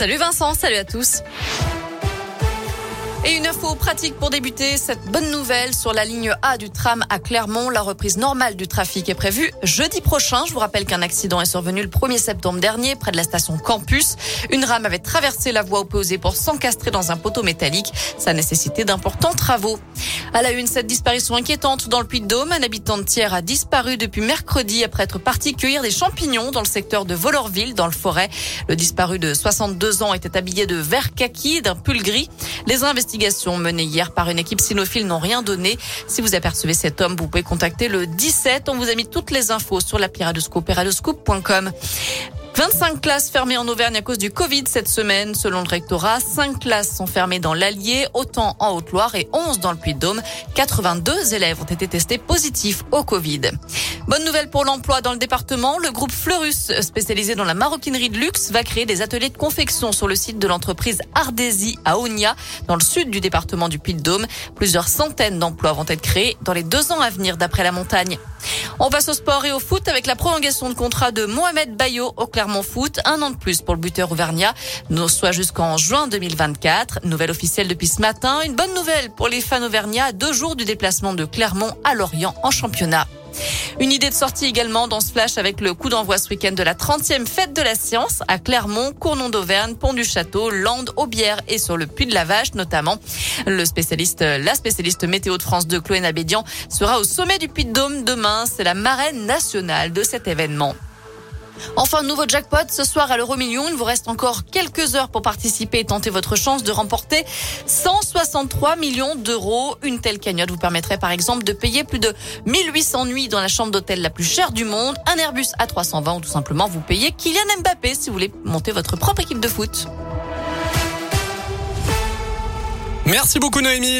Salut Vincent, salut à tous. Et une info pratique pour débuter, cette bonne nouvelle sur la ligne A du tram à Clermont. La reprise normale du trafic est prévue jeudi prochain. Je vous rappelle qu'un accident est survenu le 1er septembre dernier près de la station Campus. Une rame avait traversé la voie opposée pour s'encastrer dans un poteau métallique. Ça nécessitait d'importants travaux. À la une, cette disparition inquiétante dans le Puy-de-Dôme. Un habitant de Thiers a disparu depuis mercredi après être parti cueillir des champignons dans le secteur de Volorville, dans le forêt. Le disparu de 62 ans était habillé de vert kaki, d'un pull gris. Les investigations menées hier par une équipe cynophile n'ont rien donné. Si vous apercevez cet homme, vous pouvez contacter le 17. On vous a mis toutes les infos sur l'appli et radioscope.com. 25 classes fermées en Auvergne à cause du Covid cette semaine. Selon le rectorat, 5 classes sont fermées dans l'Allier, autant en Haute-Loire et 11 dans le Puy-de-Dôme. 82 élèves ont été testés positifs au Covid. Bonne nouvelle pour l'emploi dans le département. Le groupe Fleurus, spécialisé dans la maroquinerie de luxe, va créer des ateliers de confection sur le site de l'entreprise Ardesi à Onia, dans le sud du département du Puy-de-Dôme. Plusieurs centaines d'emplois vont être créés dans les deux ans à venir d'après la montagne. On passe au sport et au foot avec la prolongation de contrat de Mohamed Bayo au Clermont Foot. Un an de plus pour le buteur auvergnat, soit jusqu'en juin 2024. Nouvelle officielle depuis ce matin. Une bonne nouvelle pour les fans auvergnats. Deux jours du déplacement de Clermont à Lorient en championnat. Une idée de sortie également dans ce flash avec le coup d'envoi ce week-end de la 30e fête de la science à Clermont, Cournon d'Auvergne, Pont du Château, Landes, Aubière et sur le Puy de la Vache notamment. Le spécialiste, la spécialiste météo de France de Chloé Nabédian sera au sommet du Puy de Dôme demain. C'est la marraine nationale de cet événement. Enfin, nouveau jackpot ce soir à l'euro million. Il vous reste encore quelques heures pour participer et tenter votre chance de remporter 163 millions d'euros. Une telle cagnotte vous permettrait par exemple de payer plus de 1800 nuits dans la chambre d'hôtel la plus chère du monde, un Airbus A320 ou tout simplement vous payez Kylian Mbappé si vous voulez monter votre propre équipe de foot. Merci beaucoup Noémie.